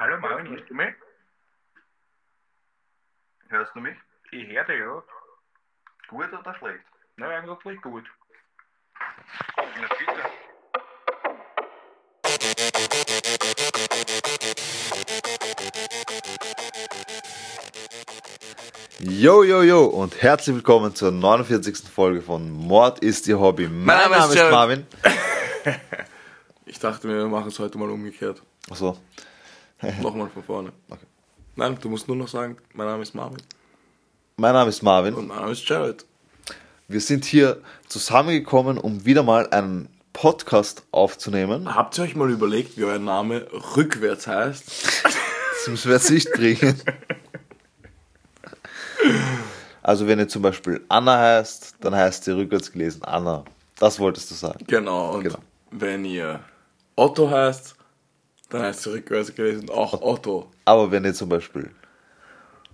Hallo Marvin, hörst du mich? Hörst du mich? Ich höre dich, ja. Gut oder schlecht? Na, eigentlich gut. Na bitte. Yo, yo, yo und herzlich willkommen zur 49. Folge von Mord ist Ihr Hobby. Mein, Name Name ist. Marvin. Ich dachte, wir machen es heute mal umgekehrt. Achso, Nochmal von vorne. Okay. Nein, du musst nur noch sagen, mein Name ist Marvin. mein Name ist Marvin. Und mein Name ist Jared. Wir sind hier zusammengekommen, um wieder mal einen Podcast aufzunehmen. Habt ihr euch mal überlegt, wie euer Name rückwärts heißt? Das müssen wir jetzt nicht bringen. Also wenn ihr zum Beispiel Anna heißt, dann heißt sie rückwärts gelesen Anna. Das wolltest du sagen. Genau. Und Genau. wenn ihr Otto heißt, dann heißt sie rückwärts gelesen auch Otto. Aber wenn ihr zum Beispiel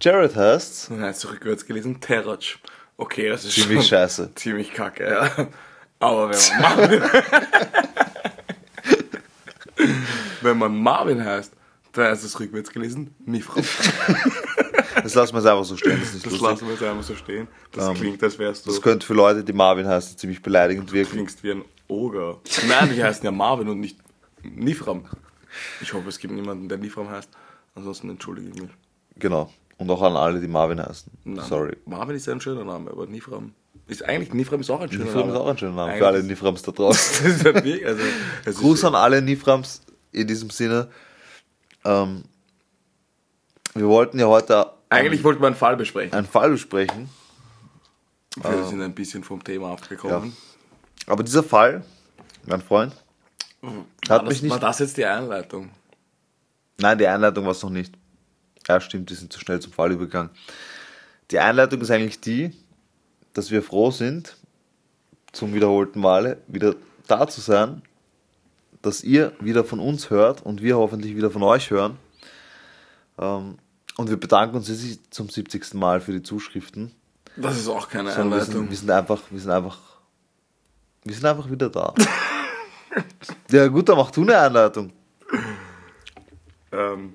Jared heißt, Dann heißt sie rückwärts gelesen Terratsch. Okay, das ist ziemlich schon scheiße. ziemlich kacke, ja. Aber wenn man Marvin, wenn man Marvin heißt, dann heißt es rückwärts gelesen Mifram. Das lassen wir es einfach so stehen. Das ist Das lustig. lassen wir jetzt einfach so stehen. Das klingt, als wärst du. Das könnte für Leute, die Marvin heißen, ziemlich beleidigend wirken. klingst wie ein Oger. Nein, die heißen ja Marvin und nicht Nifram. Ich hoffe, es gibt niemanden, der Nifram heißt. Ansonsten entschuldige ich mich. Genau. Und auch an alle, die Marvin heißen. Nein. Sorry. Marvin ist ja ein schöner Name, aber Nifram ist eigentlich Nifram ist auch ein schöner Nifram Name. ist auch ein schöner Name für alle Niframs da draußen. Ja also, Gruß ist, an alle Niframs in diesem Sinne. Ähm, wir wollten ja heute Eigentlich wollten wir einen Fall besprechen. einen Fall besprechen, Wir sind ein bisschen vom Thema abgekommen. aber dieser Fall, mein Freund, War, hat das, mich nicht. war das jetzt die Einleitung? Nein, die Einleitung war es noch nicht. Ja, stimmt, die sind zu schnell zum Fall übergegangen. Die Einleitung ist eigentlich die, dass wir froh sind, zum wiederholten Male wieder da zu sein, dass ihr wieder von uns hört und wir hoffentlich wieder von euch hören. Ähm, und wir bedanken uns jetzt zum 70. Mal für die Zuschriften. Das ist auch keine Sondern wir, Einleitung. sind, wir sind einfach, wir sind einfach, wir sind einfach wieder da. ja gut, dann mach du eine Einleitung. Ähm,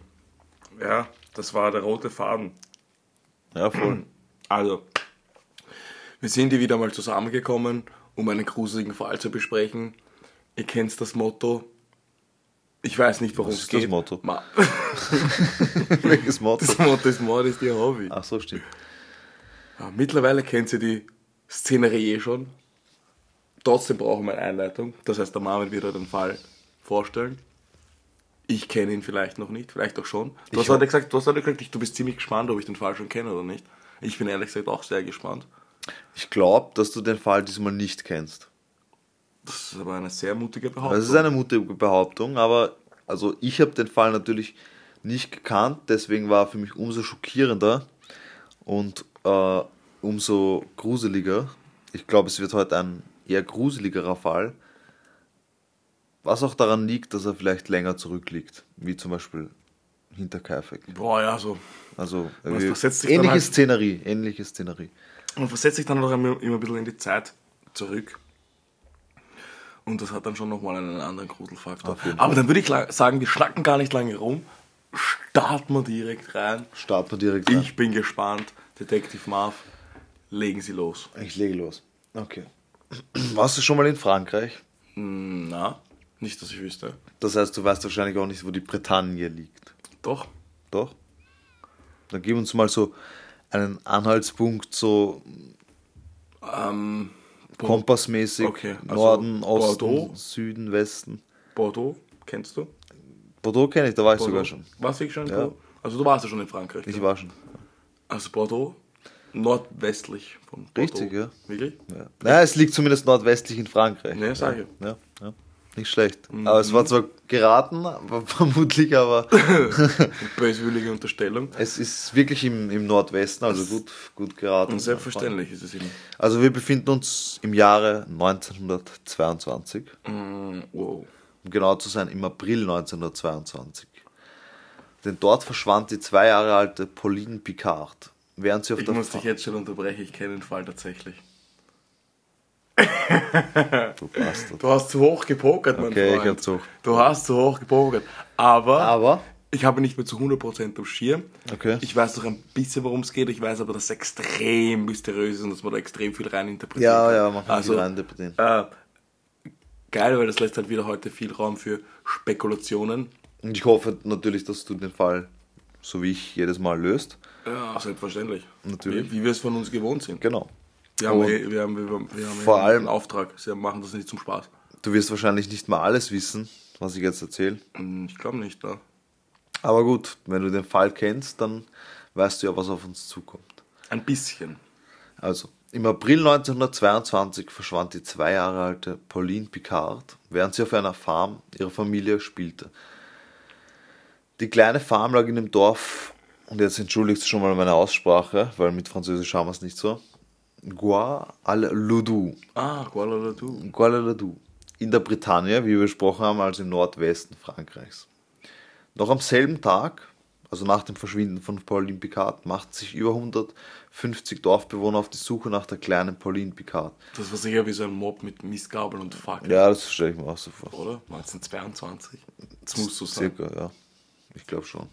ja, das war der rote Faden. Ja, voll. Also, wir sind hier wieder mal zusammengekommen, um einen gruseligen Fall zu besprechen. Ihr kennt das Motto. Ich weiß nicht, worum Was es ist das geht. Motto? Ma Welches Motto? das Motto ist Mord ist ihr Hobby. Ach so, stimmt. Ja, mittlerweile kennt ihr die Szenerie eh schon. Trotzdem brauchen wir eine Einleitung. Das heißt, der Marvin wird euch den Fall vorstellen. Ich kenne ihn vielleicht noch nicht, vielleicht auch schon. Du Ich hast heute gesagt, du hast heute gesagt, du bist ziemlich gespannt, ob ich den Fall schon kenne oder nicht. Ich bin ehrlich gesagt auch sehr gespannt. Ich glaube, dass du den Fall diesmal nicht kennst. Das ist aber eine sehr mutige Behauptung. Das ist eine mutige Behauptung, aber also ich habe den Fall natürlich nicht gekannt, deswegen war er für mich umso schockierender und äh, umso gruseliger. Ich glaube, es wird heute ein eher gruseligerer Fall, was auch daran liegt, dass er vielleicht länger zurückliegt, wie zum Beispiel Hinterkaifeck. Boah, ja, so. Also Was äh, versetzt sich dann ähnliche halt- Szenerie, ähnliche Szenerie. Man versetzt sich dann noch immer immer ein bisschen in die Zeit zurück. Und das hat dann schon nochmal einen anderen Gruselfaktor. Aber dann würde ich sagen, wir schnacken gar nicht lange rum. Starten wir direkt rein. Starten wir direkt rein. Ich bin gespannt. Detektiv Marv, legen Sie los. Ich lege los. Okay. Warst du schon mal in Frankreich? Hm, Na, nicht, dass ich wüsste. Das heißt, du weißt wahrscheinlich auch nicht, wo die Bretagne liegt. Doch. Doch? Dann gib uns mal so einen Anhaltspunkt, so Ähm, kompassmäßig. Okay, also Norden, Osten, Bordeaux? Süden, Westen. Bordeaux, kennst du? Bordeaux kenne ich, da war ich Bordeaux. sogar schon. Warst du schon Ja. Also du warst ja schon in Frankreich. Ich ja? war schon. Also Bordeaux, nordwestlich von Bordeaux. Richtig, ja. Wirklich? Ja. Naja, es liegt zumindest nordwestlich in Frankreich. Ne, sag ich. Ja, ja. Nicht schlecht. Aber es war zwar geraten, aber vermutlich, aber Böswillige Unterstellung. es ist wirklich im, im Nordwesten, also gut, gut geraten. Und selbstverständlich ist es ihm. Also wir befinden uns im Jahre 1922, Mm, wow. um genau zu sein im April 1922. Denn dort verschwand die zwei Jahre alte Pauline Picard, während sie auf Ich der muss Fa- dich jetzt schon unterbrechen, ich kenne den Fall tatsächlich. Du Bastard. Du hast zu hoch gepokert, mein Okay, ich Freund. hab zu. Du hast zu hoch gepokert. Aber, Aber Ich habe nicht mehr zu 100% am Schirm. Okay. Ich weiß doch ein bisschen, worum es geht. Ich weiß aber, dass es extrem mysteriös ist und dass man da extrem viel reininterpretiert. Ja, ja, man kann also, viel reininterpretieren. Äh, geil, weil das lässt halt wieder heute viel Raum für Spekulationen. Und ich hoffe natürlich, dass du den Fall, so wie ich, jedes Mal löst. Ja, selbstverständlich. Natürlich. Wie, wie wir es von uns gewohnt sind. Genau. Wir haben, eh- wir haben, wir haben, wir haben vor eh allem- einen Auftrag. Sie machen das nicht zum Spaß. Du wirst wahrscheinlich nicht mal alles wissen, was ich jetzt erzähle. Hm, Ich glaube nicht, da. Aber gut, wenn du den Fall kennst, dann weißt du ja, was auf uns zukommt. Ein bisschen. Also, im April 1922 verschwand die zwei Jahre alte Pauline Picard, während sie auf einer Farm ihrer Familie spielte. Die kleine Farm lag in dem Dorf, und jetzt entschuldigt schon mal meine Aussprache, weil mit Französisch haben wir es nicht so. Guadeloupe. Ah, Guadalajara. Guadeloupe. In der Bretagne, wie wir besprochen haben, also im Nordwesten Frankreichs. Noch am selben Tag, also nach dem Verschwinden von Pauline Picard, machten sich über 150 Dorfbewohner auf die Suche nach der kleinen Pauline Picard. Das war sicher wie so ein Mob mit Mistgabeln und Fackeln, Ja, das stelle ich mir auch so vor. oder? 1922. Das muss so sein. Circa, ja. Ich glaube schon.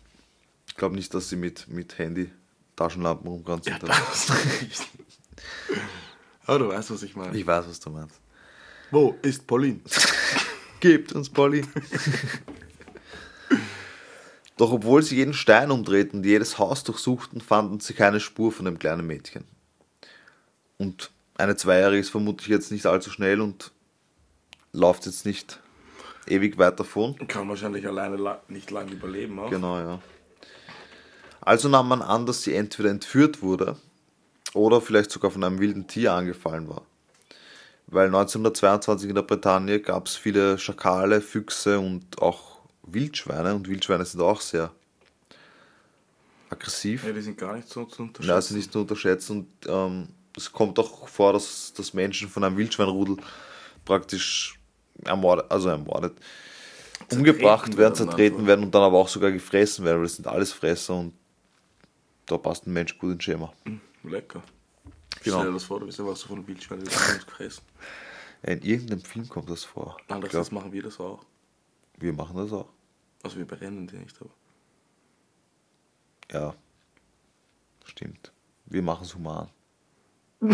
Ich glaube nicht, dass sie mit, mit Handy Taschenlampen rumgerannt Ja, das nicht. Aber du weißt, was ich meine. ich weiß, was du meinst. Wo ist Pauline? Gebt uns Pauline. Doch obwohl sie jeden Stein umdrehten und jedes Haus durchsuchten, fanden sie keine Spur von dem kleinen Mädchen. Und eine Zweijährige ist vermutlich jetzt nicht allzu schnell und läuft jetzt nicht ewig weit davon. Kann wahrscheinlich alleine nicht lange überleben. Auch. Genau, ja. Also nahm man an, dass sie entweder entführt wurde oder vielleicht sogar von einem wilden Tier angefallen war. Weil 1922 in der Bretagne gab es viele Schakale, Füchse und auch Wildschweine und Wildschweine sind auch sehr aggressiv. Ja, die sind gar nicht so zu unterschätzen. Ja, sie nicht zu unterschätzen und ähm, es kommt auch vor, dass, dass Menschen von einem Wildschweinrudel praktisch ermordet, also ermordet, umgebracht werden, zertreten werden und dann aber auch sogar gefressen werden, weil das sind alles Fresser und da passt ein Mensch gut ins Schema. Lecker. Genau. Stell dir das vor, du bist einfach so von Wildschwein gefressen. Ja, in irgendeinem Film kommt das vor. Anders glaub, machen wir das auch. wir machen das auch. Also wir berennen die nicht, aber. Ja, stimmt. Wir machen es human.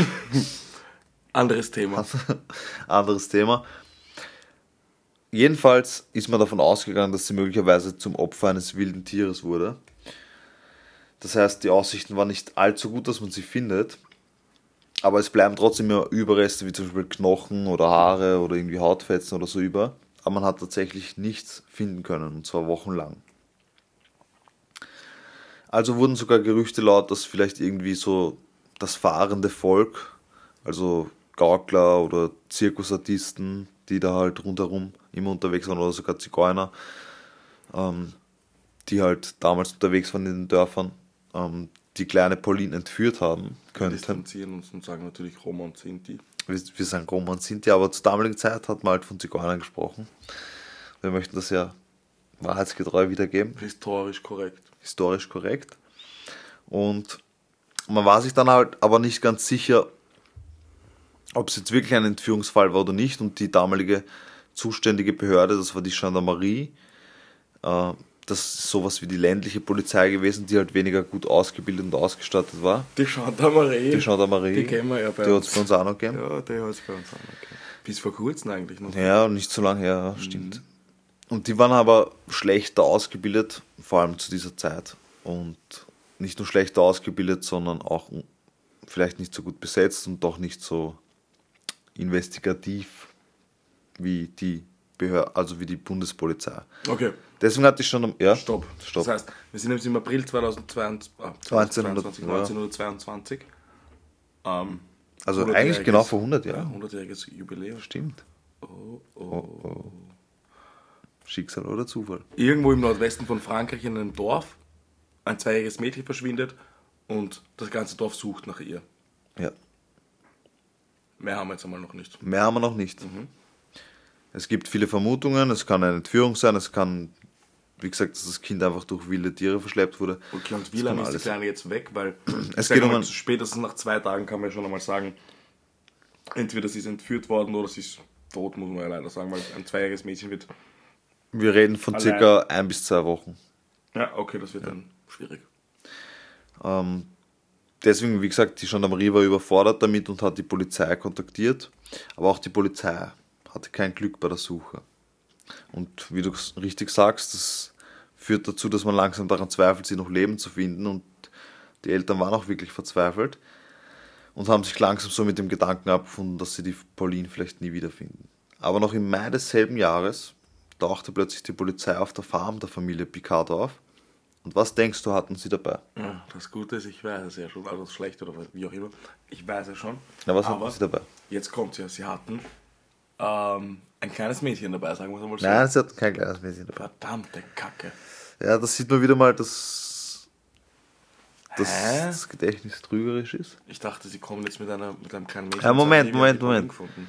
Anderes Thema. Anderes Thema. Jedenfalls ist man davon ausgegangen, dass sie möglicherweise zum Opfer eines wilden Tieres wurde. Das heißt, die Aussichten waren nicht allzu gut, dass man sie findet. Aber es bleiben trotzdem immer Überreste, wie zum Beispiel Knochen oder Haare oder irgendwie Hautfetzen oder so über. Aber man hat tatsächlich nichts finden können, und zwar wochenlang. Also wurden sogar Gerüchte laut, dass vielleicht irgendwie so das fahrende Volk, also Gaukler oder Zirkusartisten, die da halt rundherum immer unterwegs waren, oder sogar Zigeuner, ähm, die halt damals unterwegs waren in den Dörfern, ähm, die kleine Pauline entführt haben Wir könnten. distanzieren uns und sagen natürlich Roma und Sinti. Wir, wir sagen Roma und Sinti, aber zur damaligen Zeit hat man halt von Zigeunern gesprochen. Wir möchten das ja wahrheitsgetreu wiedergeben Historisch korrekt. historisch korrekt. Und man war sich dann halt aber nicht ganz sicher, ob es jetzt wirklich ein Entführungsfall war oder nicht. Und die damalige zuständige Behörde, das war die Gendarmerie, äh, das ist sowas wie die ländliche Polizei gewesen, die halt weniger gut ausgebildet und ausgestattet war. Die Gendarmerie. Die Gendarmerie, Die kennen wir ja bei die hat uns. es bei uns auch noch gegeben. Ja, die hat es bei uns auch noch gegeben. Bis vor kurzem eigentlich noch. Ja, und nicht so lange her, ja, stimmt. Und die waren aber schlechter ausgebildet, vor allem zu dieser Zeit. Und nicht nur schlechter ausgebildet, sondern auch vielleicht nicht so gut besetzt und doch nicht so investigativ wie die Behörde, also wie die Bundespolizei. Okay, Deswegen hatte ich schon. Ja, stopp. Stopp. Das heißt, wir sind jetzt im April 2022, ah, 1900, 2022, ja. 1922. Ähm, also 100-jähriges eigentlich genau vor 100 Ja, Jahren. 100-jähriges Jubiläum. Stimmt. Oh, oh. Oh, oh. Schicksal oder Zufall. Irgendwo im Nordwesten von Frankreich in einem Dorf ein zweijähriges Mädchen verschwindet und das ganze Dorf sucht nach ihr. Ja. Mehr haben wir jetzt einmal noch nicht. Mehr haben wir noch nicht. Es gibt viele Vermutungen, es kann eine Entführung sein, es kann, wie gesagt, dass das Kind einfach durch wilde Tiere verschleppt wurde. Okay, und wie lange ist die alles. Kleine jetzt weg? Weil Es geht um spätestens nach zwei Tagen kann man ja schon einmal sagen, entweder sie ist entführt worden oder sie ist tot, muss man ja leider sagen, weil ein zweijähriges Mädchen wird. Wir reden von Allein. circa ein bis zwei Wochen. Ja, okay, das wird dann schwierig. Ähm, deswegen, wie gesagt, die Gendarmerie war überfordert damit und hat die Polizei kontaktiert. Aber auch die Polizei hatte kein Glück bei der Suche. Und wie du richtig sagst, das führt dazu, dass man langsam daran zweifelt, sie noch leben zu finden. Und die Eltern waren auch wirklich verzweifelt und haben sich langsam so mit dem Gedanken abgefunden, dass sie die Pauline vielleicht nie wiederfinden. Aber noch im Mai desselben Jahres tauchte plötzlich die Polizei auf der Farm der Familie Picard auf. Und was denkst du, hatten sie dabei? Das Gute ist, ich weiß es ja schon, also das Schlechte oder wie auch immer. Ich weiß es schon. Na, was hatten sie dabei? jetzt kommt ja, sie hatten ähm, ein kleines Mädchen dabei, sagen wir es einmal so. Nein, sie hatten kein kleines Mädchen dabei. Verdammte Kacke. Ja, das sieht man wieder mal, dass, dass Hä? das Gedächtnis trügerisch ist. Ich dachte, sie kommen jetzt mit, einer, mit einem kleinen Mädchen. Ja, Moment, sagen, Moment, Moment. Gefunden.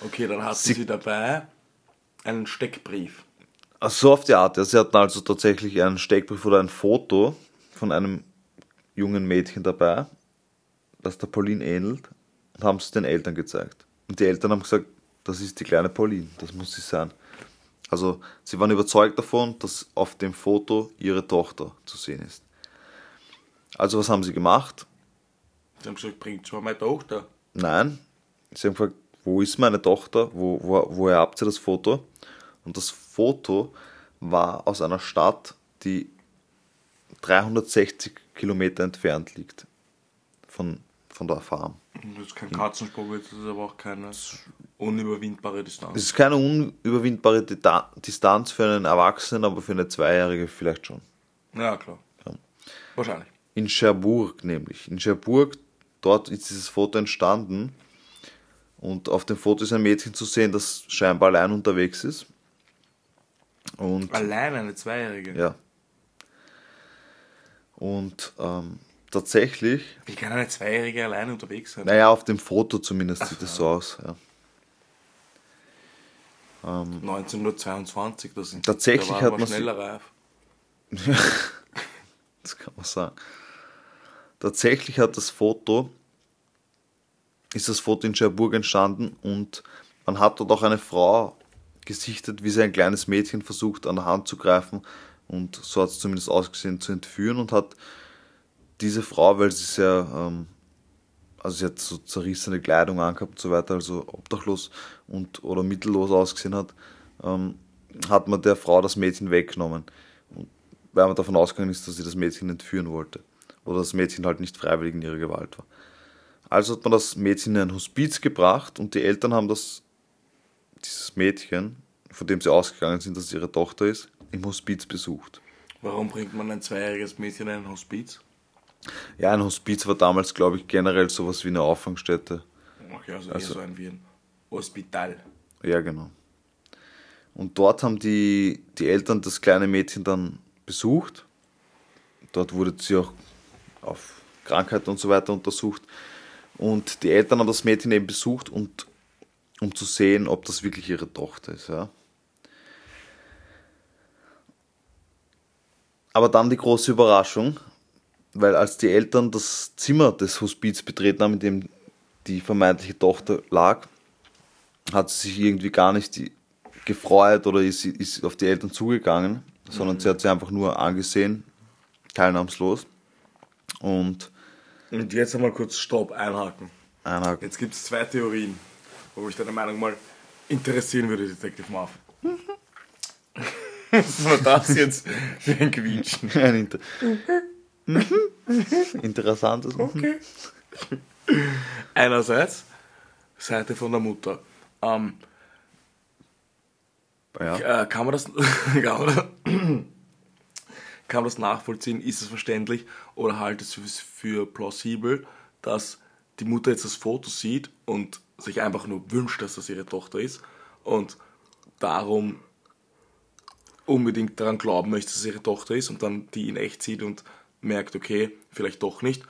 Okay, dann hatten Sie- sie, dabei einen Steckbrief. Ach, so auf die Art. Ja, sie hatten also tatsächlich einen Steckbrief oder ein Foto von einem jungen Mädchen dabei, das der Pauline ähnelt, und haben es den Eltern gezeigt. Und die Eltern haben gesagt, das ist die kleine Pauline, das muss sie sein. Also sie waren überzeugt davon, dass auf dem Foto ihre Tochter zu sehen ist. Also was haben sie gemacht? Sie haben gesagt, bringt schon mal meine Tochter. Nein. Sie haben gefragt, wo ist meine Tochter? Wo, wo, woher habt ihr das Foto? Und das Foto war aus einer Stadt, die 360 Kilometer entfernt liegt von, von der Farm. Das ist kein Katzensprung, das ist aber auch keine unüberwindbare Distanz. Es ist keine unüberwindbare Dita- Distanz für einen Erwachsenen, aber für eine Zweijährige vielleicht schon. Ja, klar. Wahrscheinlich. In Cherbourg nämlich. In Cherbourg, dort ist dieses Foto entstanden. Und auf dem Foto ist ein Mädchen zu sehen, das scheinbar allein unterwegs ist. Und Allein eine Zweijährige. ja. Und ähm, tatsächlich, Wie kann eine Zweijährige alleine unterwegs sein? naja, auf dem Foto zumindest sieht es so aus. Ja. 1922, das sind Tatsächlich da hat man schneller reif. Das kann man sagen. Tatsächlich hat das Foto, ist das Foto in Cherbourg entstanden und man hat dort auch eine Frau gesichtet, wie sie ein kleines Mädchen versucht an der Hand zu greifen und so hat es zumindest ausgesehen, zu entführen und hat diese Frau, weil sie sehr, ähm, also sie hat so zerrissene Kleidung angehabt und so weiter, also obdachlos und oder mittellos ausgesehen hat, ähm, hat man der Frau das Mädchen weggenommen. Weil man davon ausgegangen ist, dass sie das Mädchen entführen wollte. Oder das Mädchen halt nicht freiwillig in ihrer Gewalt war. Also hat man das Mädchen in ein Hospiz gebracht und die Eltern haben das, dieses Mädchen, von dem sie ausgegangen sind, dass es ihre Tochter ist, im Hospiz besucht. Warum bringt man ein zweijähriges Mädchen in ein Hospiz? Ja, ein Hospiz war damals, glaube ich, generell sowas wie eine Auffangstätte. Okay, also, Also- eher so ein wie ein Hospital. Ja, genau. Und dort haben die, die Eltern das kleine Mädchen dann besucht. Dort wurde sie auch auf Krankheiten und so weiter untersucht. Und die Eltern haben das Mädchen eben besucht, und, um zu sehen, ob das wirklich ihre Tochter ist. Ja. Aber dann die große Überraschung, weil als die Eltern das Zimmer des Hospiz betreten haben, in dem die vermeintliche Tochter lag, hat sie sich irgendwie gar nicht die- gefreut oder ist, ist auf die Eltern zugegangen, sondern sie hat sie einfach nur angesehen, teilnahmslos. Und Und jetzt einmal kurz Stopp, einhaken. einer, Jetzt gibt es zwei Theorien, wo mich deine Meinung mal interessieren würde, Detective Marv. Was war das jetzt für ein Quietschen? Mhm. interessantes. Okay. Einerseits, Seite von der Mutter. Ähm, Ja. äh, kann, man das, kann, man das, nachvollziehen? Ist es verständlich? Oder haltet es für plausibel, dass die Mutter jetzt das Foto sieht und sich einfach nur wünscht, dass das ihre Tochter ist und darum unbedingt daran glauben möchte, dass es ihre Tochter ist und dann die in echt sieht und merkt, okay, vielleicht doch nicht.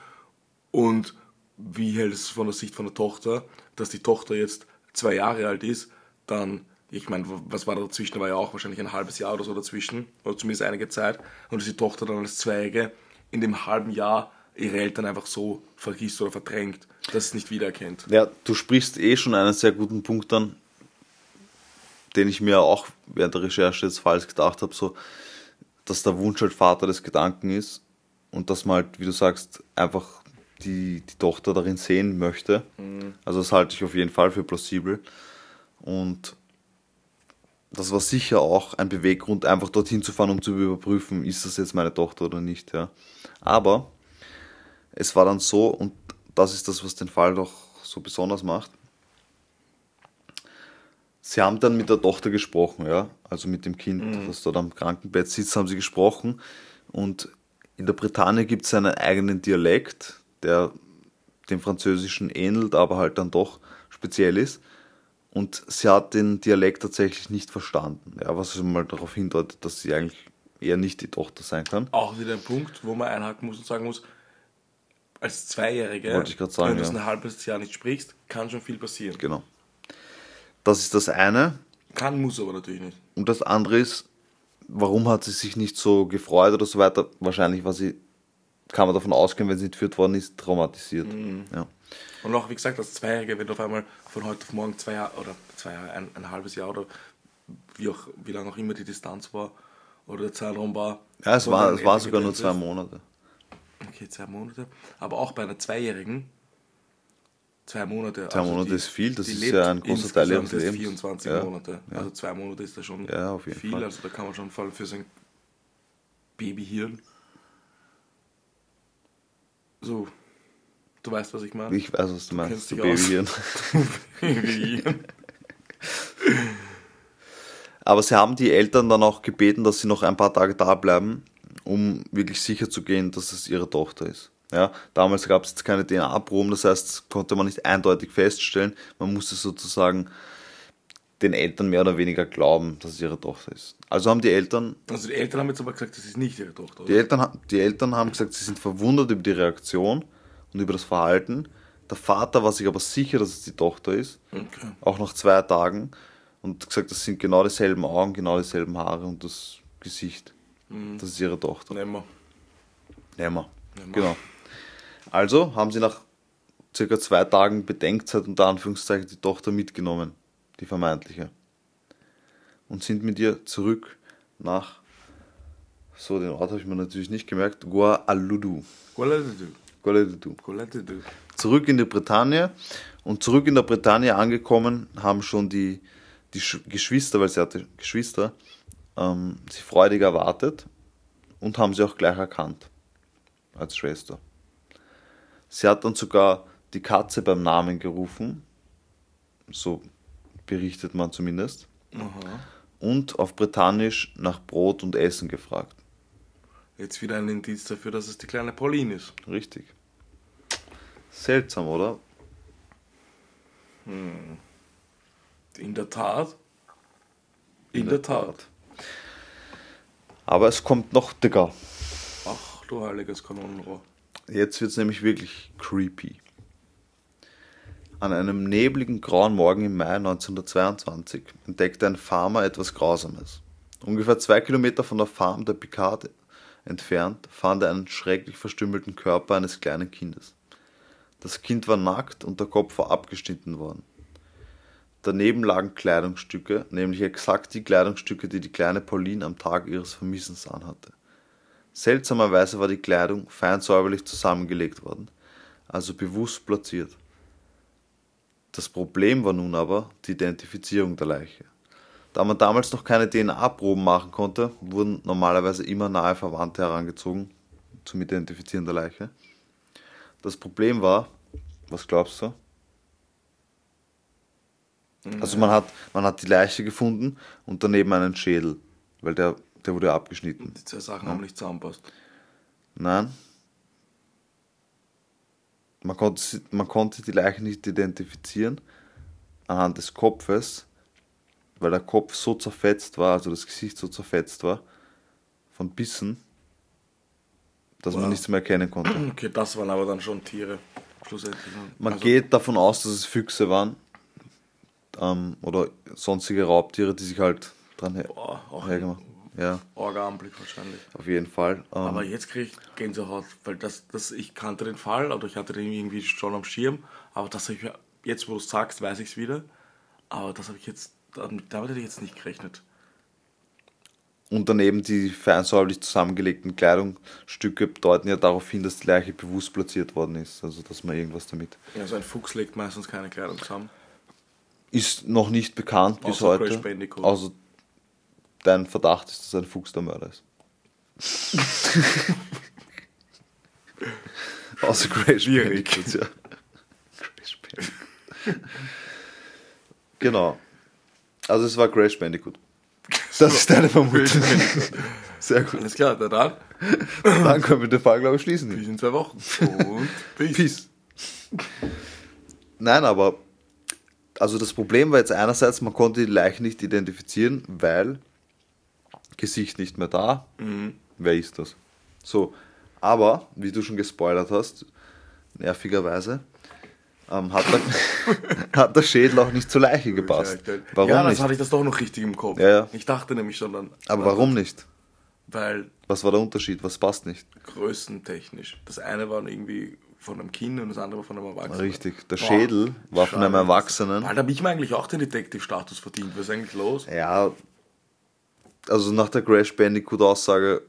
Und wie hält es von der Sicht von der Tochter, dass die Tochter jetzt zwei Jahre alt ist, dann, ich meine, was war da dazwischen? Da war ja auch wahrscheinlich ein halbes Jahr oder so dazwischen, oder zumindest einige Zeit, und dass die Tochter dann als Zweige in dem halben Jahr ihre Eltern einfach so vergisst oder verdrängt, dass es nicht wiedererkennt. ja, du sprichst eh schon einen sehr guten Punkt an, den ich mir auch während der Recherche jetzt falsch gedacht habe. So, dass der Wunsch halt Vater des Gedanken ist und dass man halt, wie du sagst, einfach die, die Tochter darin sehen möchte. Also das halte ich auf jeden Fall für plausibel. Und das war sicher auch ein Beweggrund, einfach dorthin zu fahren, um zu überprüfen, ist das jetzt meine Tochter oder nicht. Ja. Aber es war dann so, und das ist das, was den Fall doch so besonders macht. Sie haben dann mit der Tochter gesprochen, ja, also mit dem Kind, das dort am Krankenbett sitzt, haben sie gesprochen. Und in der Bretagne gibt es einen eigenen Dialekt, der dem Französischen ähnelt, aber halt dann doch speziell ist. Und sie hat den Dialekt tatsächlich nicht verstanden, ja, was mal darauf hindeutet, dass sie eigentlich eher nicht die Tochter sein kann. Auch wieder ein Punkt, wo man einhaken muss und sagen muss, als Zweijährige, sagen, wenn du ja. ein halbes Jahr nicht sprichst, kann schon viel passieren. Genau. Das ist das eine. Kann, muss aber natürlich nicht. Und das andere ist, warum hat sie sich nicht so gefreut oder so weiter? Wahrscheinlich war sie, kann man davon ausgehen, wenn sie entführt worden ist, traumatisiert. Ja. Und auch, wie gesagt, als Zweijährige, wenn du auf einmal von heute auf morgen zwei Jahre, oder zwei Jahre, ein, ein halbes Jahr oder wie, auch, wie lange auch immer die Distanz war oder der Zeitraum war. Ja, es war, es war sogar nur zwei. Monate. Okay, zwei Monate. Aber auch bei einer Zweijährigen, zwei Monate. Zwei Monate die- ist viel, das ist ja ein großer Teil ihres Lebens. 24 Ja, Monate. ja. Also zwei Monate ist da schon Ja, viel. Fall. Also da kann man schon vor allem für sein Babyhirn. So, du weißt, was ich meine? Ich weiß, was du meinst. Du aus. Babyhirn. Babyhirn. Aber sie haben die Eltern dann auch gebeten, dass sie noch ein paar Tage da bleiben, um wirklich sicher zu gehen, dass es ihre Tochter ist. Ja, damals gab es jetzt keine DNA-Proben, das heißt, konnte man nicht eindeutig feststellen. Man musste sozusagen den Eltern mehr oder weniger glauben, dass es ihre Tochter ist. Also haben die Eltern, Also die Eltern haben jetzt aber gesagt, das ist nicht ihre Tochter. die? Eltern, die Eltern haben gesagt, sie sind verwundert über die Reaktion und über das Verhalten. Der Vater war sich aber sicher, dass es die Tochter ist, Okay. auch nach zwei Tagen, und gesagt, das sind genau dieselben Augen, genau dieselben Haare und das Gesicht. Das ist ihre Tochter. Nehmen wir. Nehmen wir. Genau. Also haben sie nach circa zwei Tagen Bedenkzeit unter Anführungszeichen die Tochter mitgenommen, die vermeintliche. Und sind mit ihr zurück nach, so den Ort habe ich mir natürlich nicht gemerkt, Gualudu. Gualadudu. Gualudu. Gualadudu. Zurück in die Bretagne und zurück in der Bretagne angekommen haben schon die, die Sch- Geschwister, weil sie hatte Geschwister, ähm, sie freudig erwartet und haben sie auch gleich erkannt als Schwester. Sie hat dann sogar die Katze beim Namen gerufen, so berichtet man zumindest, Aha. und auf Britannisch nach Brot und Essen gefragt. Jetzt wieder ein Indiz dafür, dass es die kleine Pauline ist. Richtig. Seltsam, oder? In der Tat. In, der Tat. Aber es kommt noch dicker. Ach, du heiliges Kanonenrohr. Jetzt wird es nämlich wirklich creepy. An einem nebligen grauen Morgen im Mai 1922 entdeckte ein Farmer etwas Grausames. Ungefähr zwei Kilometer von der Farm der Picard entfernt fand er einen schrecklich verstümmelten Körper eines kleinen Kindes. Das Kind war nackt und der Kopf war abgeschnitten worden. Daneben lagen Kleidungsstücke, nämlich exakt die Kleidungsstücke, die die kleine Pauline am Tag ihres Vermissens anhatte. Seltsamerweise war die Kleidung fein säuberlich zusammengelegt worden, also bewusst platziert. Das Problem war nun aber die Identifizierung der Leiche. Da man damals noch keine DNA-Proben machen konnte, wurden normalerweise immer nahe Verwandte herangezogen zum Identifizieren der Leiche. Das Problem war, was glaubst du? Also man hat, man hat die Leiche gefunden und daneben einen Schädel, weil der, der wurde abgeschnitten. Die zwei Sachen haben nicht zusammenpasst. Nein. Man konnte, man konnte die Leiche nicht identifizieren anhand des Kopfes, weil der Kopf so zerfetzt war, also das Gesicht so zerfetzt war, von Bissen, dass man Wow. nichts mehr erkennen konnte. Okay, das waren aber dann schon Tiere. Schlussendlich. Man Also, geht davon aus, dass es Füchse waren ähm, oder sonstige Raubtiere, die sich halt dran her Boah, hergemacht Ja, Orga-Anblick wahrscheinlich. auf jeden Fall. Ähm, Aber jetzt kriege ich Gänsehaut, weil das, das, ich kannte den Fall oder ich hatte den irgendwie schon am Schirm, aber das habe ich mir, jetzt wo du es sagst, weiß ich es wieder. Aber das habe ich jetzt, damit hätte ich jetzt nicht gerechnet. Und daneben die feinsäuberlich zusammengelegten Kleidungsstücke deuten ja darauf hin, dass die Leiche bewusst platziert worden ist. Also dass man irgendwas damit. Also ein Fuchs legt meistens keine Kleidung zusammen. Ist noch nicht bekannt bis Außer heute. Crash Bandicoot. Außer dein Verdacht ist, dass ein Fuchs der Mörder ist. Außer Crash. Bandicoot, ja. Crash Bandicoot. genau. Also es war Crash Bandicoot. Das ist deine Vermutung. Sehr gut. Alles klar, na dann. Dann können wir den Fall, glaube ich, schließen. Bis in zwei Wochen. Und Peace. Peace. Nein, aber also das Problem war jetzt einerseits, man konnte die Leiche nicht identifizieren, weil Gesicht nicht mehr da. Wer ist das? So, aber wie du schon gespoilert hast, nervigerweise, ähm, hat, der, hat der Schädel auch nicht zur Leiche gepasst. Warum ja, das nicht? hatte ich das doch noch richtig im Kopf. Ja, ja. Ich dachte nämlich schon dann. Aber warum nicht? Weil Was war der Unterschied? Was passt nicht? größentechnisch. Das eine war irgendwie von einem Kind und das andere war von einem Erwachsenen. Richtig. Der Boah, Schädel war von einem. Erwachsenen. Da habe ich mir eigentlich auch den Detective-Status verdient. Was ist eigentlich los? Ja, also nach der Crash Bandicoot-Aussage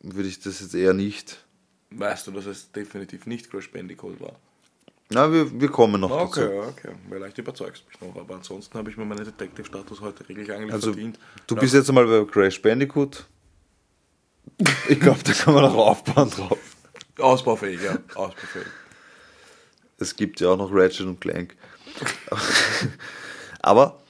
würde ich das jetzt eher nicht. Weißt du, dass es definitiv nicht Crash Bandicoot war? Na, wir, wir kommen noch Okay, dazu. okay. Vielleicht überzeugst du mich noch. Aber ansonsten habe ich mir meinen Detective-Status heute wirklich eigentlich Also, verdient. du bist jetzt einmal bei Crash Bandicoot. Ich glaube, da kann man noch aufbauen drauf. Ausbaufähig, ja. Ausbaufähig. Es gibt ja auch noch Ratchet und Clank. Aber,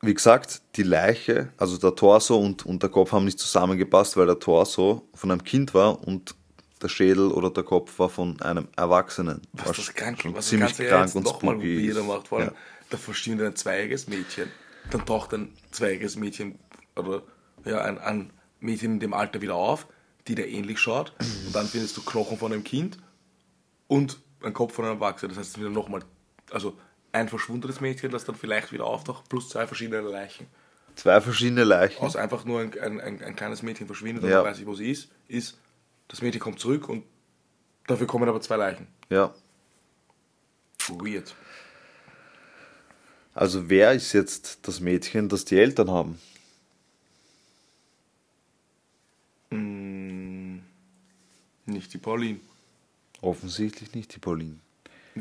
wie gesagt, die Leiche, also der Torso und, und der Kopf haben nicht zusammengepasst, weil der Torso von einem Kind war und der Schädel oder der Kopf war von einem Erwachsenen. Was War das krank, was das ziemlich ja krank und spooky ist. macht. Vor allem, Ja. da verschwindet ein zweiges Mädchen. Dann taucht ein zweiges Mädchen oder ja, ein, ein Mädchen in dem Alter wieder auf, die dir ähnlich schaut. Und dann findest du Knochen von einem Kind und ein Kopf von einem Erwachsenen. Das heißt, es ist wieder nochmal, also ein verschwundenes Mädchen, das dann vielleicht wieder auftaucht, plus zwei verschiedene Leichen. Zwei verschiedene Leichen. Aus einfach nur ein, ein, ein, ein kleines Mädchen verschwindet und Ja. weiß nicht, wo sie ist, ist, das Mädchen kommt zurück und dafür kommen aber zwei Leichen. Ja. Weird. Also wer ist jetzt das Mädchen, das die Eltern haben? Mm, nicht die Pauline. Offensichtlich nicht die Pauline.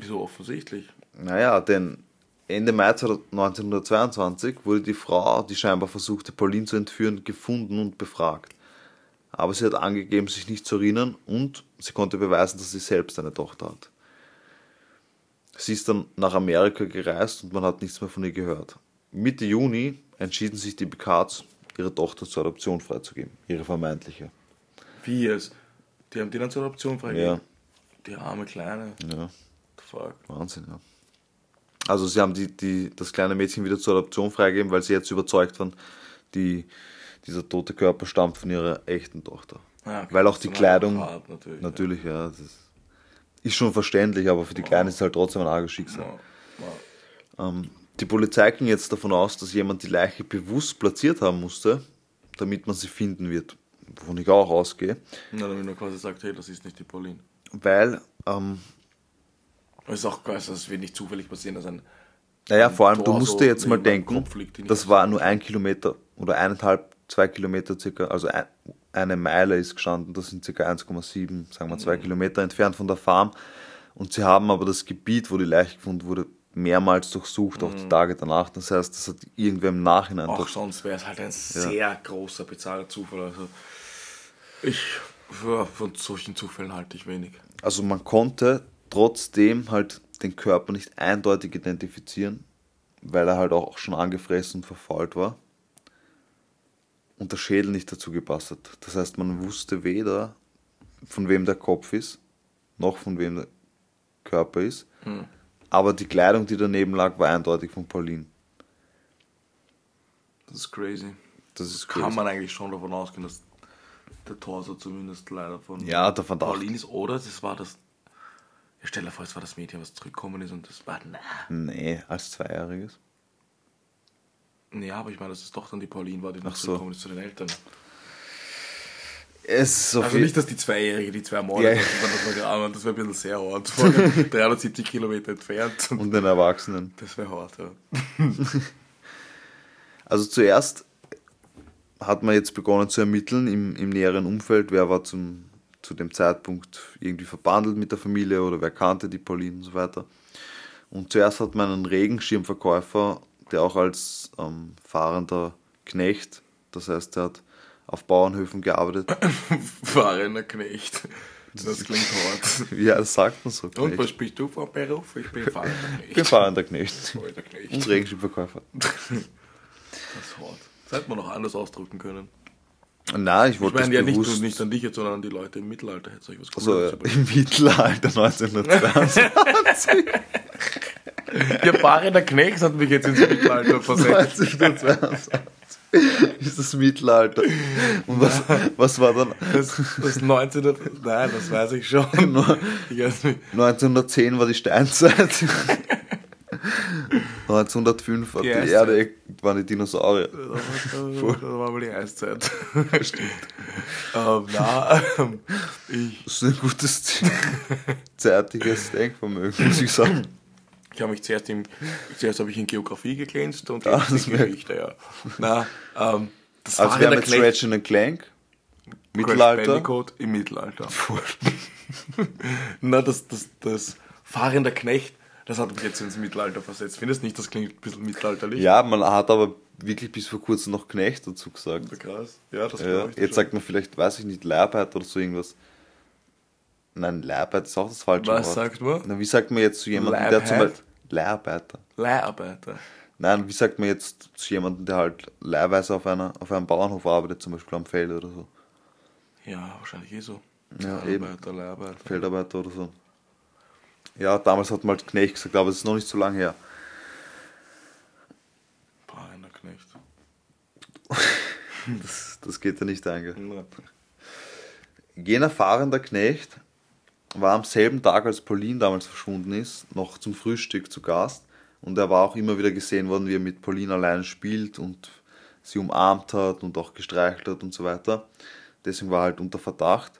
Wieso offensichtlich? Naja, denn Ende Mai 1922 wurde die Frau, die scheinbar versuchte, Pauline zu entführen, gefunden und befragt. Aber sie hat angegeben, sich nicht zu erinnern und sie konnte beweisen, dass sie selbst eine Tochter hat. Sie ist dann nach Amerika gereist und man hat nichts mehr von ihr gehört. Mitte Juni entschieden sich die Picards, ihre Tochter zur Adoption freizugeben, ihre vermeintliche. Wie jetzt? Die haben die dann zur Adoption freigegeben? Ja. Die arme Kleine. Ja, fuck. Wahnsinn, ja. Also sie haben die, die, das kleine Mädchen wieder zur Adoption freigegeben, weil sie jetzt überzeugt waren, die, dieser tote Körper stammt von ihrer echten Tochter. Ja, okay, weil auch die Kleidung, hart, natürlich, natürlich, ja, das ist, ist schon verständlich, aber für die Kleine ist es halt trotzdem ein arges Schicksal. Ja, ja. Ähm, die Polizei ging jetzt davon aus, dass jemand die Leiche bewusst platziert haben musste, damit man sie finden wird, wovon ich auch ausgehe, Na, damit man quasi sagt, hey, das ist nicht die Pauline. weil, ähm, Es ist auch geil, das wird nicht zufällig passieren, dass ein Naja, vor allem, du Tor musst so dir jetzt mal denken, das war nur ein Kilometer oder eineinhalb, zwei Kilometer circa, also ein, eine Meile ist gestanden, das sind circa 1,7, sagen wir zwei Mhm. Kilometer entfernt von der Farm. Und sie haben aber das Gebiet, wo die Leiche gefunden wurde, mehrmals durchsucht, auch die Tage danach. Das heißt, das hat irgendwer im Nachhinein Auch sonst wäre es halt ein sehr großer bizarrer Zufall. Also ich von solchen Zufällen halte ich wenig. Also man konnte trotzdem halt den Körper nicht eindeutig identifizieren, weil er halt auch schon angefressen und verfault war. Und der Schädel nicht dazu gepasst hat. Das heißt, man wusste weder, von wem der Kopf ist, noch von wem der Körper ist. Aber die Kleidung, die daneben lag, war eindeutig von Pauline. Das ist crazy. Das ist Kann crazy. man eigentlich schon davon ausgehen, dass der Torso zumindest leider von Ja, der Verdacht. Pauline ist. Oder das war das. Ja, stell dir vor, es war das Mädchen, was zurückgekommen ist und das war. Na. Nee, als Zweijähriges. Ja, aber ich meine, dass es doch dann die Pauline war, die noch Ach so. zurückgekommen ist zu den Eltern. Es ist so Also nicht, dass die Zweijährige die zwei Morde Ja. ja. das wäre ein bisschen sehr hart. Vor allem 370 Kilometer entfernt. und den Erwachsenen. Das wäre hart, ja. Also zuerst hat man jetzt begonnen zu ermitteln im, im näheren Umfeld, wer war zum, zu dem Zeitpunkt irgendwie verbandelt mit der Familie oder wer kannte die Pauline und so weiter. Und zuerst hat man einen Regenschirmverkäufer, der auch als ähm, fahrender Knecht, das heißt, er hat auf Bauernhöfen gearbeitet. Fahrender Knecht. Das klingt hart. Ja, das sagt man so. Und was bist du von Beruf? Ich bin fahrender Ich bin Knecht. fahrender Knecht. Fahrender Knecht. Und Regenschirmverkäufer. Das ist hart. Das hätte man noch anders ausdrücken können. Nein, ich Ich wollte meine ja das nicht, bewusst... nicht an dich jetzt, sondern an die Leute im Mittelalter. Hätte ich was also, ja, im Mittelalter 1922. Der fahrender Knecht hat mich jetzt ins Mittelalter versetzt. 1922 ist das Mittelalter. Und was, was war dann? Das, das 1900, nein, das weiß ich schon. Ich weiß nicht. 1910 war die Steinzeit. 1905 hat Die die. Erde, waren die Dinosaurier. Da war, da war mal die Eiszeit. Stimmt. ähm, na, ähm, ich, Das ist ein gutes zeitiges Denkvermögen, muss ich sagen. ich habe mich zuerst im, zuerst habe ich in Geografie geglänzt und Ah, jetzt das in Geschichte, ja. Na, ähm, das Also wir haben jetzt Ratchet Clank, Crash Mittelalter. Bandicoot im Mittelalter. Na, das, das, das fahrender Knecht, das hat mich jetzt ins Mittelalter versetzt. Findest du nicht, das klingt ein bisschen mittelalterlich? Ja, man hat aber wirklich bis vor kurzem noch Knecht dazu gesagt. Krass. Ja, das Ja, ich jetzt schon. sagt man vielleicht, weiß ich nicht, Leiharbeit oder so irgendwas. Nein, Leiharbeit ist auch das falsche Was Wort. sagt man? Na, wie sagt man jetzt zu jemandem, der zum? Beispiel... Leiharbeiter. Leiharbeiter. Nein, wie sagt man jetzt zu jemandem, der halt leihweise auf, einer, auf einem Bauernhof arbeitet, zum Beispiel am Feld oder so? Ja, wahrscheinlich eh so. Ja, eben. Leiharbeiter, Leiharbeiter. Feldarbeiter oder so. Ja, damals hat man halt Knecht gesagt, aber es ist noch nicht so lange her. Fahrender Knecht. Das, das geht ja nicht ein. Jener fahrender Knecht war am selben Tag, als Pauline damals verschwunden ist, noch zum Frühstück zu Gast. Und er war auch immer wieder gesehen worden, wie er mit Pauline allein spielt und sie umarmt hat und auch gestreichelt hat und so weiter. Deswegen war er halt unter Verdacht.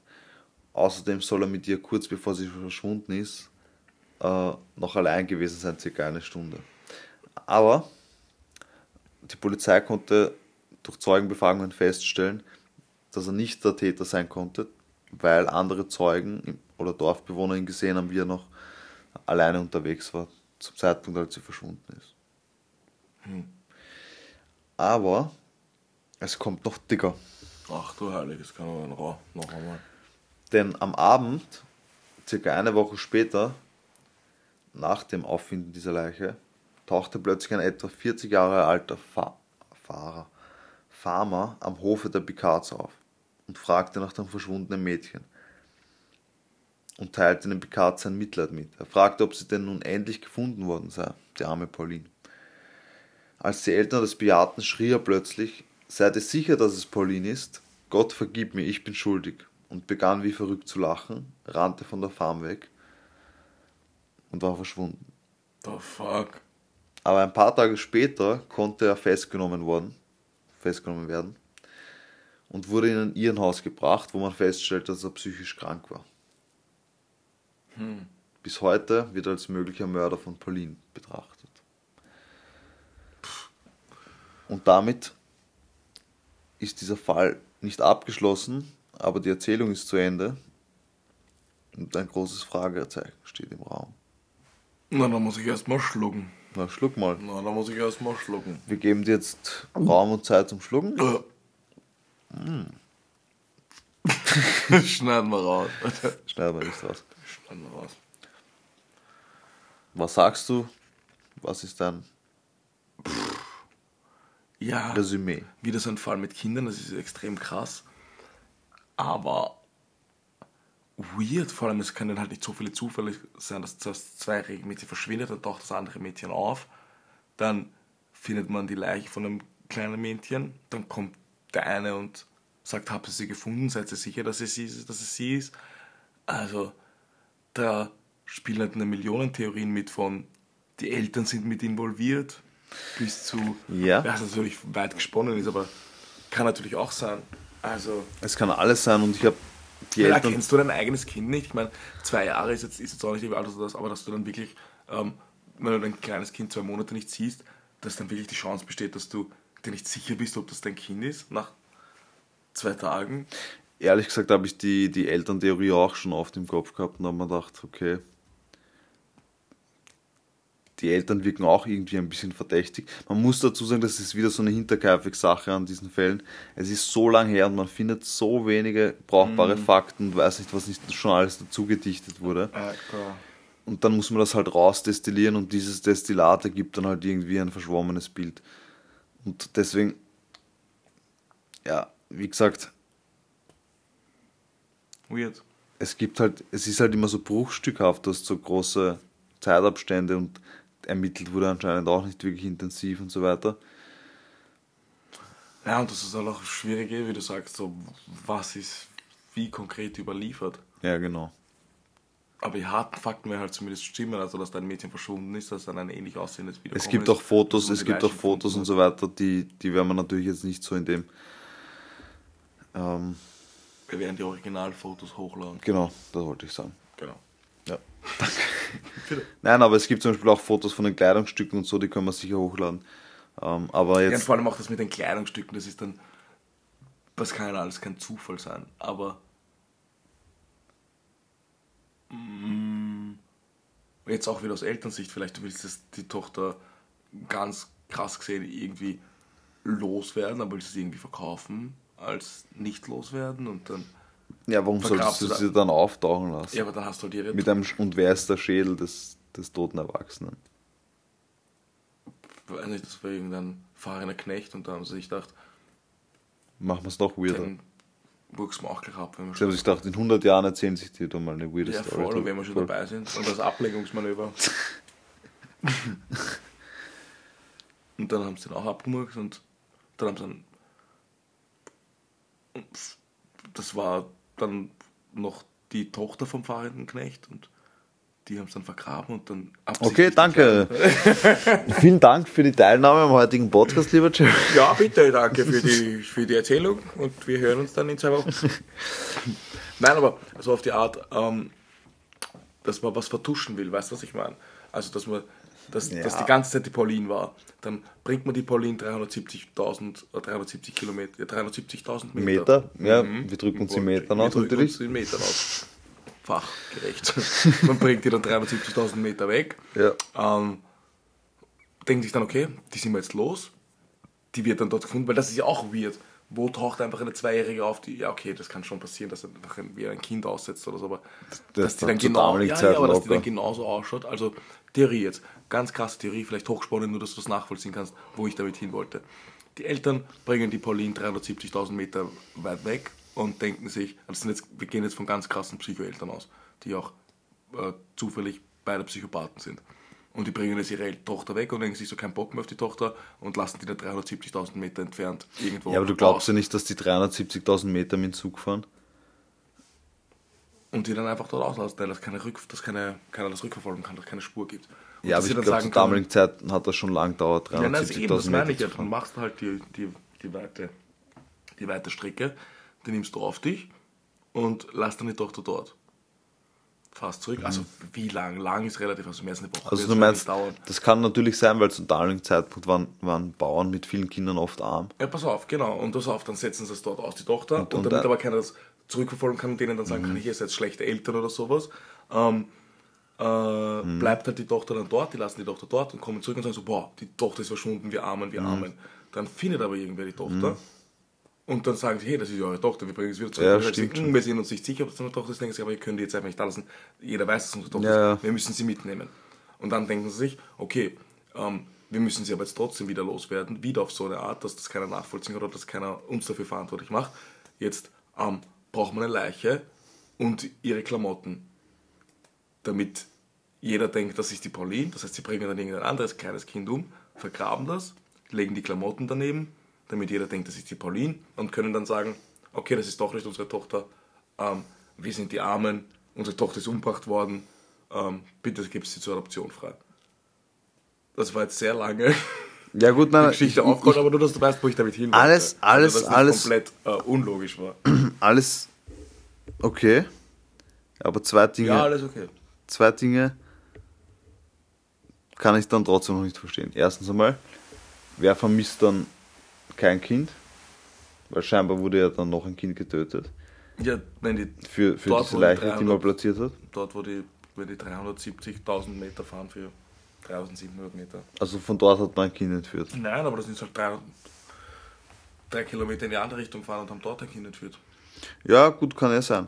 Außerdem soll er mit ihr kurz bevor sie verschwunden ist, äh, noch allein gewesen sein, circa eine Stunde. Aber die Polizei konnte durch Zeugenbefragungen feststellen, dass er nicht der Täter sein konnte, weil andere Zeugen oder Dorfbewohner ihn gesehen haben, wie er noch alleine unterwegs war, zum Zeitpunkt, als sie verschwunden ist. Aber es kommt noch dicker. Ach du Heiliges, kann man noch, noch einmal. Denn am Abend, circa eine Woche später, nach dem Auffinden dieser Leiche, tauchte plötzlich ein etwa 40 Jahre alter Fa Fahrer, Farmer am Hofe der Picards auf und fragte nach dem verschwundenen Mädchen und teilte dem Picard sein Mitleid mit. Er fragte, ob sie denn nun endlich gefunden worden sei, die arme Pauline. Als die Eltern das bejahten, schrie er plötzlich, seid ihr sicher, dass es Pauline ist? Gott vergib mir, ich bin schuldig. Und begann wie verrückt zu lachen, rannte von der Farm weg und war verschwunden. The fuck. Aber ein paar Tage später konnte er festgenommen worden, festgenommen werden und wurde in ein Irrenhaus gebracht, wo man feststellte, dass er psychisch krank war. Bis heute wird er als möglicher Mörder von Pauline betrachtet. Und damit ist dieser Fall nicht abgeschlossen, aber die Erzählung ist zu Ende. Und ein großes Fragezeichen steht im Raum. Na, da muss ich erstmal schlucken. Na, schluck mal. Na, da muss ich erstmal schlucken. Wir geben dir jetzt Raum und Zeit zum Schlucken. Schneiden wir raus. Schneiden wir nicht raus. Schneiden wir raus. Was sagst du? Was ist dein Ja, Resümee? wieder so ein Fall mit Kindern, das ist extrem krass. Aber weird, vor allem es können halt nicht so viele Zufälle sein, dass das zwei Mädchen verschwindet, dann taucht das andere Mädchen auf, dann findet man die Leiche von einem kleinen Mädchen, dann kommt der eine und sagt, habt ihr sie gefunden, seid ihr sicher, dass es sie ist, dass es sie ist. Also, da spielen halt eine Millionen Theorien mit von, die Eltern sind mit involviert, bis zu, Ja. was natürlich weit gesponnen ist, aber kann natürlich auch sein. Also, Es kann alles sein und ich habe die ja, Eltern. kennst du dein eigenes Kind nicht? Ich meine, zwei Jahre ist jetzt, ist jetzt auch nicht wie alt oder das, aber dass du dann wirklich, ähm, wenn du dein kleines Kind zwei Monate nicht siehst, dass dann wirklich die Chance besteht, dass du dir nicht sicher bist, ob das dein Kind ist, nach zwei Tagen. Ehrlich gesagt habe ich die, die Elterntheorie auch schon oft im Kopf gehabt und habe mir gedacht, okay, die Eltern wirken auch irgendwie ein bisschen verdächtig. Man muss dazu sagen, das ist wieder so eine Hinterkaifeck-Sache an diesen Fällen. Es ist so lang her und man findet so wenige brauchbare Fakten und weiß nicht, was nicht schon alles dazu gedichtet wurde. Und dann muss man das halt rausdestillieren und dieses Destillat ergibt dann halt irgendwie ein verschwommenes Bild. Und deswegen, ja, wie gesagt, Weird. es gibt halt, es ist halt immer so bruchstückhaft, dass so große Zeitabstände und ermittelt wurde anscheinend auch nicht wirklich intensiv und so weiter. Ja, und das ist halt auch schwierig, wie du sagst, so was ist wie konkret überliefert. Ja, genau. Aber die harten Fakten werden halt zumindest stimmen, also dass dein Mädchen verschwunden ist, dass dann ein ähnlich aussehendes Video Es gibt auch Fotos, es gibt auch Fotos und so weiter, die, die werden wir natürlich jetzt nicht so in dem. Ähm, Wir werden die Originalfotos hochladen. genau, das wollte ich sagen. Genau. Ja. Nein, aber es gibt zum Beispiel auch Fotos von den Kleidungsstücken und so, die können wir sicher hochladen. Ähm, aber Ja, jetzt, vor allem auch das mit den Kleidungsstücken, das ist dann, das kann ja alles kein Zufall sein, aber mm, jetzt auch wieder aus Elternsicht, vielleicht du willst es die Tochter ganz krass gesehen irgendwie loswerden, aber willst du sie irgendwie verkaufen als nicht loswerden und dann, ja, warum solltest du sie dann auftauchen lassen? ja, aber dann hast du halt ihre, Mit einem, Sch- und wer ist der Schädel des, des toten Erwachsenen? weiß nicht, das war irgendein fahrender Knecht und da haben sie sich gedacht, Machen wir es noch weirder. dann wuchs man auch gleich ab, wenn wir Ich habe sich gedacht, in 100 Jahren erzählen sich die da mal eine weirde Ja, Story. voll, wenn wir schon Voll. dabei sind. Und das Ablenkungsmanöver. und dann haben sie den auch abgemurkt und dann haben sie dann. Das war dann noch die Tochter vom fahrenden Knecht und die haben es dann vergraben und dann Okay, danke. Vielen Dank für die Teilnahme am heutigen Podcast, lieber Jerry. Ja, bitte, danke für die, für die Erzählung und wir hören uns dann in zwei Wochen. Nein, aber so auf die Art, ähm, dass man was vertuschen will, weißt du, was ich meine? Also, dass man, dass, Ja. dass die ganze Zeit die Pauline war. Dann bringt man die Pauline 370.000, äh, 370 Kilometer, äh, 370.000 Meter. Meter, ja, wir drücken uns in Metern wir aus drücken natürlich. in Metern aus. Fachgerecht. man bringt die dann 370.000 Meter weg. Ja. Ähm, denkt sich dann, okay, die sind wir jetzt los. Die wird dann dort gefunden, weil das ist ja auch weird. Wo taucht einfach eine Zweijährige auf, die, ja, okay, das kann schon passieren, dass er einfach ein, wie ein Kind aussetzt oder so, aber dass die dann genau, ja, ja, aber dass die dann genauso ausschaut. Also, Theorie jetzt, ganz krasse Theorie, vielleicht hochspannend, nur dass du das nachvollziehen kannst, wo ich damit hin wollte. Die Eltern bringen die Pauline 370.000 Meter weit weg und denken sich, sind jetzt, wir gehen jetzt von ganz krassen Psychoeltern aus, die auch äh, zufällig beide Psychopathen sind. Und die bringen jetzt ihre Tochter weg und denken sich so keinen Bock mehr auf die Tochter und lassen die dann 370.000 Meter entfernt irgendwo. Ja, aber du glaubst aus. ja nicht, dass die 370.000 Meter mit dem Zug fahren? Und die dann einfach dort auslassen, weil das keine Rück, dass keine, keiner das rückverfolgen kann, dass es keine Spur gibt. Und Ja, aber ich dann glaube, zur damaligen Zeit hat das schon lang gedauert, Ja, nein, das, eben, das 370.000 meine Meter ich ja. Du fahren. machst halt die, die, die, weite, die weite Strecke, die nimmst du auf dich und lässt dann die Tochter dort. Fast zurück. Also wie lang? Lang ist relativ, also mehr als eine Woche. Mhm. Also du meinst, das kann natürlich sein, weil zum damaligen Zeitpunkt waren, waren Bauern mit vielen Kindern oft arm. Ja, pass auf, genau. Und pass auf, dann setzen sie es dort aus, die Tochter. Und, und damit dann- aber keiner das zurückverfolgen kann und denen dann sagen kann, hier seid schlechte Eltern oder sowas, ähm, äh, bleibt halt die Tochter dann dort, die lassen die Tochter dort und kommen zurück und sagen so, boah, die Tochter ist verschwunden, wir armen, wir armen. Dann findet aber irgendwer die Tochter. Und dann sagen sie, hey, das ist eure Tochter, wir bringen sie wieder zurück. Ja, stimmt sagen "Hm, wir sind uns nicht sicher, ob das unsere Tochter ist. Denken sie, aber wir können die jetzt einfach nicht da lassen. Jeder weiß, dass es unsere Tochter ja. ist. Wir müssen sie mitnehmen. Und dann denken sie sich, okay, ähm, wir müssen sie aber jetzt trotzdem wieder loswerden, wieder auf so eine Art, dass das keiner nachvollziehen kann oder dass keiner uns dafür verantwortlich macht. Jetzt ähm, braucht man eine Leiche und ihre Klamotten, damit jeder denkt, das ist die Pauline. Das heißt, sie bringen dann irgendein anderes kleines Kind um, vergraben das, legen die Klamotten daneben, damit jeder denkt, das ist die Pauline und können dann sagen, okay, das ist doch nicht unsere Tochter, ähm, wir sind die Armen, unsere Tochter ist umgebracht worden, ähm, bitte gebt sie zur Adoption frei. Das war jetzt sehr lange Ja gut, die nein, Geschichte ich, aber nur, dass du weißt, wo ich damit hin wollte. Alles- alles- also, alles- komplett äh, unlogisch war. alles okay. Aber zwei Dinge, Ja, alles okay. zwei Dinge kann ich dann trotzdem noch nicht verstehen. Erstens einmal, wer vermisst dann kein Kind? Weil scheinbar wurde ja dann noch ein Kind getötet. Ja, wenn die, Für, für Dort, diese die Leiche, die 300 man platziert hat. dort wo die, wo die 370.000 Meter fahren für 3700 Meter. Also von dort hat man ein Kind entführt. Nein, aber das sind halt drei, drei Kilometer in die andere Richtung gefahren und haben dort ein Kind entführt. Ja, gut, kann ja sein.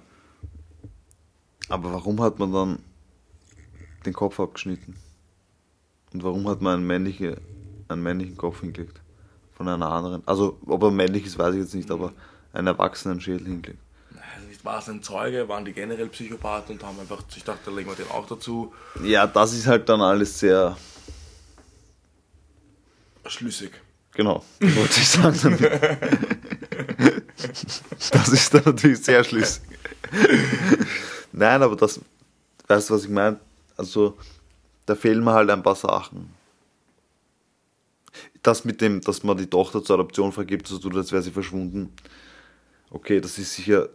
Aber warum hat man dann den Kopf abgeschnitten? Und warum hat man einen, männliche, einen männlichen Kopf hingelegt? Von einer anderen. Also, ob er männlich ist, weiß ich jetzt nicht, aber einen erwachsenen Schädel hingelegt. Nicht war es ein Zeuge, waren die generell Psychopathen und haben einfach, ich dachte, da legen wir den auch dazu. Ja, das ist halt dann alles sehr. Schlüssig. Genau, wollte ich sagen. damit. das ist dann natürlich sehr schlüssig. Nein, aber das, weißt du, was ich meine? Also, da fehlen mir halt ein paar Sachen. Das mit dem, dass man die Tochter zur Adoption vergibt, so tut, als wäre sie verschwunden. Okay, das ist sicher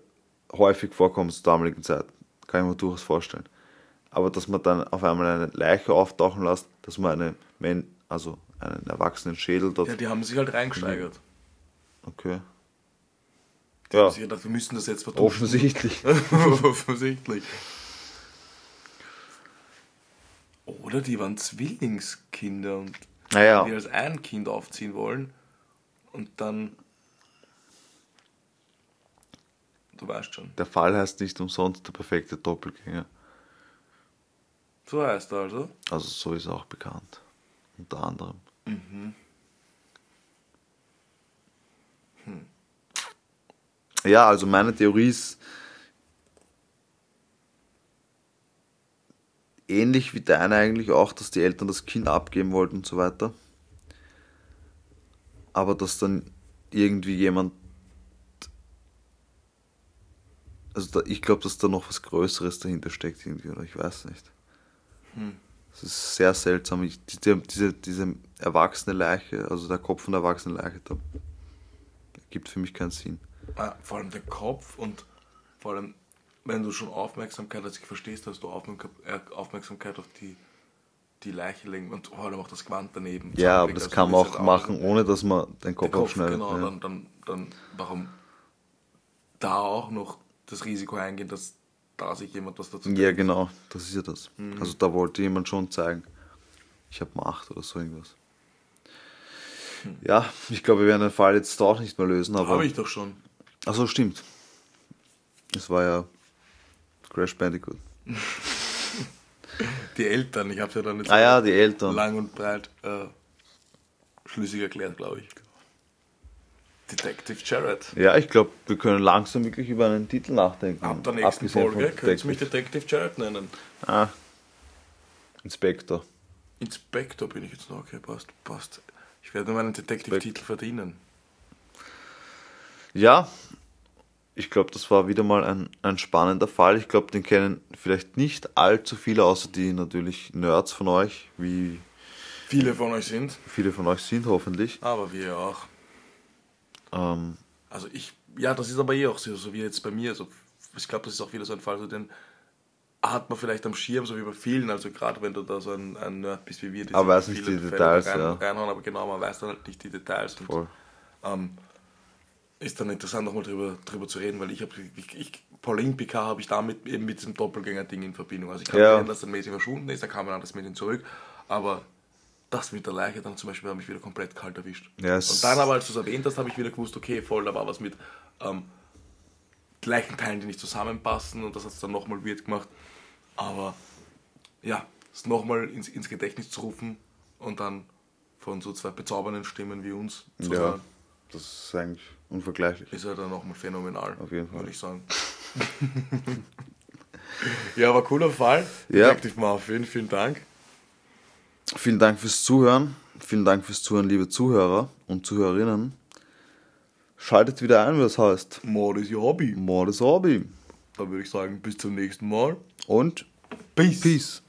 häufig vorkommen zur damaligen Zeit. Kann ich mir durchaus vorstellen. Aber dass man dann auf einmal eine Leiche auftauchen lässt, dass man eine, Men also einen erwachsenen Schädel dort. Ja, die haben sich halt reingesteigert. Okay. Die haben Ja, sich gedacht, wir müssen das jetzt vertuschen. offensichtlich. Offensichtlich. Oder die waren Zwillingskinder und Naja, die als ein Kind aufziehen wollen und dann. Du weißt schon. der Fall heißt nicht umsonst der perfekte Doppelgänger. So heißt er also. Also so ist er auch bekannt. Unter anderem. Ja, also meine Theorie ist ähnlich wie deine eigentlich auch, dass die Eltern das Kind abgeben wollten und so weiter. Aber dass dann irgendwie jemand. Also da, ich glaube, dass da noch was Größeres dahinter steckt irgendwie, oder ich weiß nicht. Es ist sehr seltsam. Ich, diese, diese, diese erwachsene Leiche, also der Kopf von der erwachsenen Leiche, da gibt für mich keinen Sinn. Ah, vor allem der Kopf und vor allem, wenn du schon Aufmerksamkeit, also ich verstehst, dass du äh, Aufmerksamkeit auf die, die Leiche legen und vor allem auch das Gewand daneben. Ja, aber das Also kann man auch halt machen, ohne dass man den Kopf, Kopf, abschneidet. genau, ja. dann, dann, dann warum da auch noch das Risiko eingehen, dass da sich jemand was dazu ja, genau, das ist ja das. Mhm. Also da wollte jemand schon zeigen, ich habe Macht oder so irgendwas. Hm. Ja, ich glaube, wir werden den Fall jetzt auch nicht mehr lösen, aber. Habe ich doch schon. Achso, stimmt. Es war ja Crash Bandicoot. Die Eltern, ich habe es ja dann jetzt Ah ja, die Eltern. lang und breit äh, schlüssig erklärt, glaube ich. Detective Jared. Ja, ich glaube, wir können langsam wirklich über einen Titel nachdenken. Ab der nächsten Abgesehen Folge könnt ihr mich Detective. Detective Jared nennen. Ah, Inspektor. Inspektor bin ich jetzt noch, okay, passt, passt. Ich werde meinen Detective-Titel verdienen. Ja, ich glaube, das war wieder mal ein, ein spannender Fall. Ich glaube, den kennen vielleicht nicht allzu viele, außer die natürlich Nerds von euch, wie Viele von euch sind, viele von euch sind hoffentlich. aber wir auch. Ähm, Also ich, ja, das ist aber eh auch so, so wie jetzt bei mir. Also ich glaube, das ist auch wieder so ein Fall, so den hat man vielleicht am Schirm, so wie bei vielen. Also gerade wenn du da so ein, ein Nerd bist wie wir, die Aber sich weiß nicht die Details, ja. reinhauen, aber genau, man weiß dann halt nicht die Details. Und, voll. ähm, ist dann interessant, nochmal drüber, drüber zu reden, weil ich habe, ich, ich, Pauline Picard habe ich damit eben mit diesem Doppelgänger-Ding in Verbindung. Also ich kann Ja. erinnern, dass ein Mädchen verschwunden ist, da kam ein anderes Mädchen zurück, aber das mit der Leiche dann zum Beispiel hat mich wieder komplett kalt erwischt. Ja, es- Und dann aber, als du es erwähnt hast, habe ich wieder gewusst, okay, voll, da war was mit ähm, Leichenteilen, die nicht zusammenpassen und das hat es dann nochmal weird gemacht. Aber ja, es nochmal ins, ins Gedächtnis zu rufen und dann von so zwei bezaubernden Stimmen wie uns zu Ja, hören, das ist eigentlich unvergleichlich. ist ja dann nochmal phänomenal. Auf jeden Fall. Würde ich sagen. ja, aber cooler Fall. Ja. Detective Marvin, vielen Dank. Vielen Dank fürs Zuhören. Vielen Dank fürs Zuhören, liebe Zuhörer und Zuhörerinnen. Schaltet wieder ein, wie das heißt. Mord ist ihr Hobby. Mordes Hobby. Dann würde ich sagen, bis zum nächsten Mal. Und Peace. Peace.